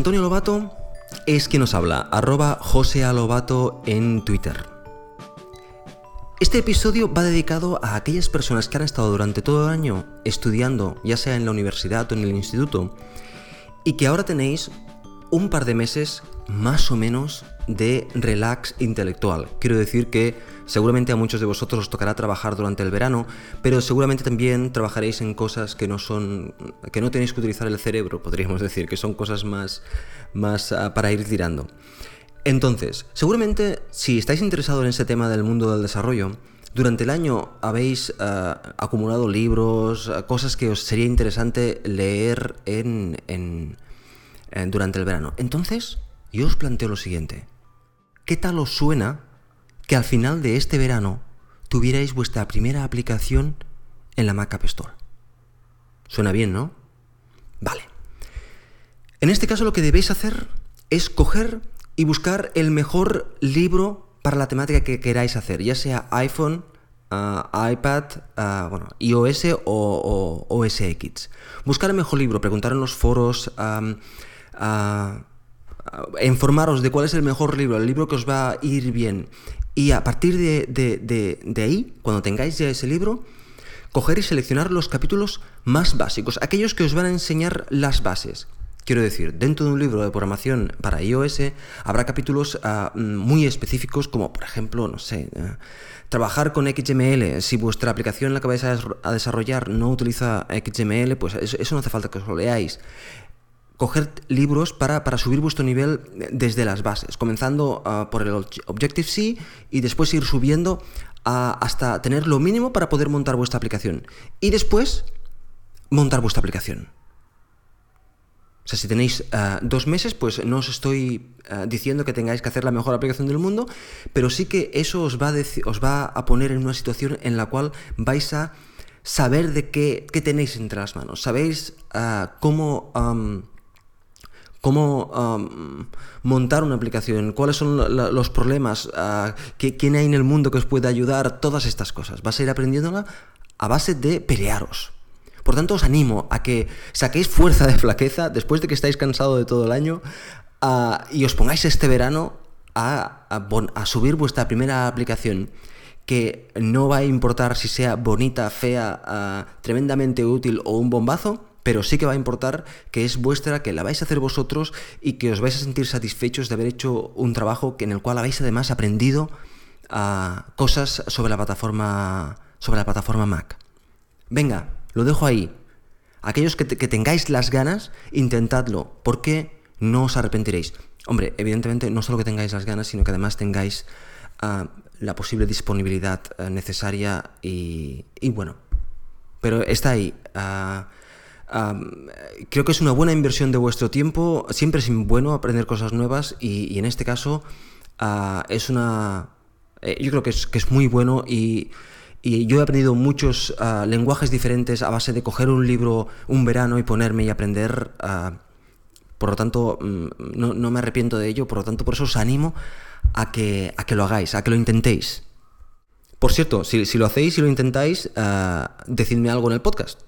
Antonio Lobato es quien nos habla, arroba José Lobato en Twitter. Este episodio va dedicado a aquellas personas que han estado durante todo el año estudiando, ya sea en la universidad o en el instituto, y que ahora tenéis un par de meses más o menos de relax intelectual. Quiero decir que seguramente a muchos de vosotros os tocará trabajar durante el verano, pero seguramente también trabajaréis en cosas que no son que no tenéis que utilizar el cerebro, podríamos decir, que son cosas más más uh, para ir tirando. Entonces, seguramente si estáis interesados en este tema del mundo del desarrollo, durante el año habéis uh, acumulado libros, uh, cosas que os sería interesante leer en, en, durante el verano. Entonces, yo os planteo lo siguiente. ¿Qué tal os suena que al final de este verano tuvierais vuestra primera aplicación en la Mac App Store? Suena bien, ¿no? Vale. En este caso lo que debéis hacer es coger y buscar el mejor libro para la temática que queráis hacer, ya sea iPhone, uh, iPad, uh, bueno, iOS o, o, OS X. Buscar el mejor libro, preguntar en los foros, uh, informaros de cuál es el mejor libro, el libro que os va a ir bien. Y a partir de, de, de, ahí, cuando tengáis ya ese libro, coger y seleccionar los capítulos más básicos, aquellos que os van a enseñar las bases. Quiero decir, dentro de un libro de programación para iOS habrá capítulos uh, muy específicos como, por ejemplo, no sé, uh, trabajar con XML. Si vuestra aplicación la que vais a, a desarrollar no utiliza XML, pues eso, eso, no hace falta que os lo leáis. Coger libros para, para subir vuestro nivel desde las bases, comenzando uh, por el Objective-C y después ir subiendo hasta tener lo mínimo para poder montar vuestra aplicación. Y después, montar vuestra aplicación. O sea, si tenéis uh, dos meses, pues no os estoy diciendo que tengáis que hacer la mejor aplicación del mundo, pero sí que eso os va, a os va a poner en una situación en la cual vais a saber de qué, qué tenéis entre las manos. Sabéis cómo... cómo um, montar una aplicación, cuáles son los problemas, uh, quién hay en el mundo que os puede ayudar, todas estas cosas. Vas a ir aprendiéndola a base de pelearos. Por tanto, os animo a que saquéis fuerza de flaqueza después de que estáis cansados de todo el año uh, y os pongáis este verano a, a, a subir vuestra primera aplicación que no va a importar si sea bonita, fea, uh, tremendamente útil o un bombazo, pero sí que va a importar que es vuestra, que la vais a hacer vosotros y que os vais a sentir satisfechos de haber hecho un trabajo en el cual habéis además aprendido uh, cosas sobre la plataforma sobre la plataforma Mac. Venga, lo dejo ahí. Aquellos que, te, que tengáis las ganas, intentadlo, porque no os arrepentiréis. Hombre, evidentemente no solo que tengáis las ganas, sino que además tengáis uh, la posible disponibilidad uh, necesaria y, y, bueno. Pero está ahí. Uh, Creo que es una buena inversión de vuestro tiempo. Siempre es bueno aprender cosas nuevas y, en este caso uh, es una... Eh, yo creo que es, que es muy bueno y, yo he aprendido muchos uh, lenguajes diferentes a base de coger un libro un verano y ponerme y aprender. Uh, por lo tanto, no, no, me arrepiento de ello. Por lo tanto, por eso os animo a que, a que lo hagáis, a que lo intentéis. Por cierto, si, si lo hacéis y lo intentáis, decidme algo en el podcast